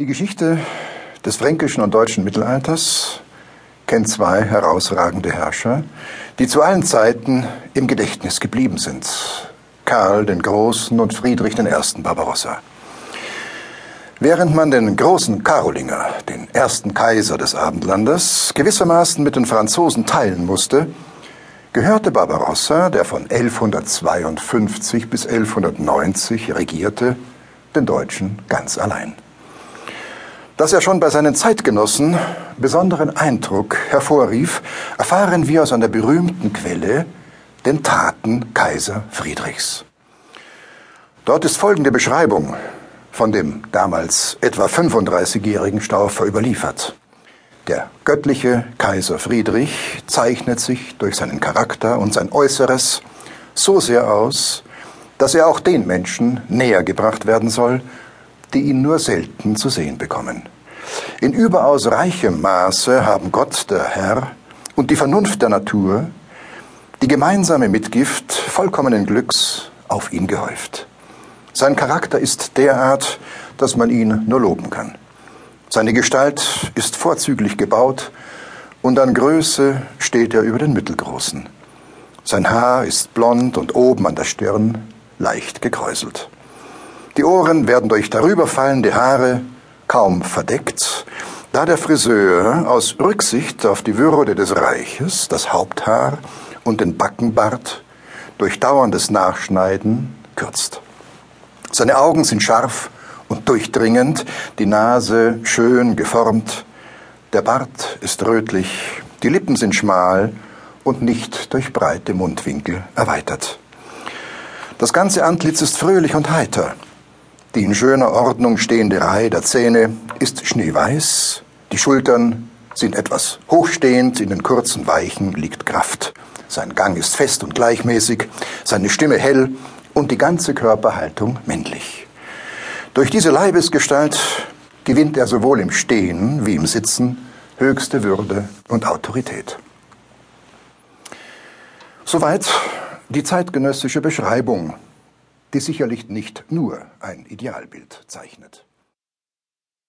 Die Geschichte des fränkischen und deutschen Mittelalters kennt zwei herausragende Herrscher, die zu allen Zeiten im Gedächtnis geblieben sind. Karl den Großen und Friedrich I. Barbarossa. Während man den großen Karolinger, den ersten Kaiser des Abendlandes, gewissermaßen mit den Franzosen teilen musste, gehörte Barbarossa, der von 1152 bis 1190 regierte, den Deutschen ganz allein. Dass er schon bei seinen Zeitgenossen besonderen Eindruck hervorrief, erfahren wir aus einer berühmten Quelle, den Taten Kaiser Friedrichs. Dort ist folgende Beschreibung von dem damals etwa 35-jährigen Stauffer überliefert. Der göttliche Kaiser Friedrich zeichnet sich durch seinen Charakter und sein Äußeres so sehr aus, dass er auch den Menschen näher gebracht werden soll, die ihn nur selten zu sehen bekommen. In überaus reichem Maße haben Gott, der Herr, und die Vernunft der Natur die gemeinsame Mitgift vollkommenen Glücks auf ihn gehäuft. Sein Charakter ist derart, dass man ihn nur loben kann. Seine Gestalt ist vorzüglich gebaut und an Größe steht er über den Mittelgroßen. Sein Haar ist blond und oben an der Stirn leicht gekräuselt. Die Ohren werden durch darüberfallende Haare kaum verdeckt, da der Friseur aus Rücksicht auf die Würde des Reiches das Haupthaar und den Backenbart durch dauerndes Nachschneiden kürzt. Seine Augen sind scharf und durchdringend, die Nase schön geformt, der Bart ist rötlich, die Lippen sind schmal und nicht durch breite Mundwinkel erweitert. Das ganze Antlitz ist fröhlich und heiter. Die in schöner Ordnung stehende Reihe der Zähne ist schneeweiß, die Schultern sind etwas hochstehend, in den kurzen Weichen liegt Kraft. Sein Gang ist fest und gleichmäßig, seine Stimme hell und die ganze Körperhaltung männlich. Durch diese Leibesgestalt gewinnt er sowohl im Stehen wie im Sitzen höchste Würde und Autorität. Soweit die zeitgenössische Beschreibung, die sicherlich nicht nur ein Idealbild zeichnet.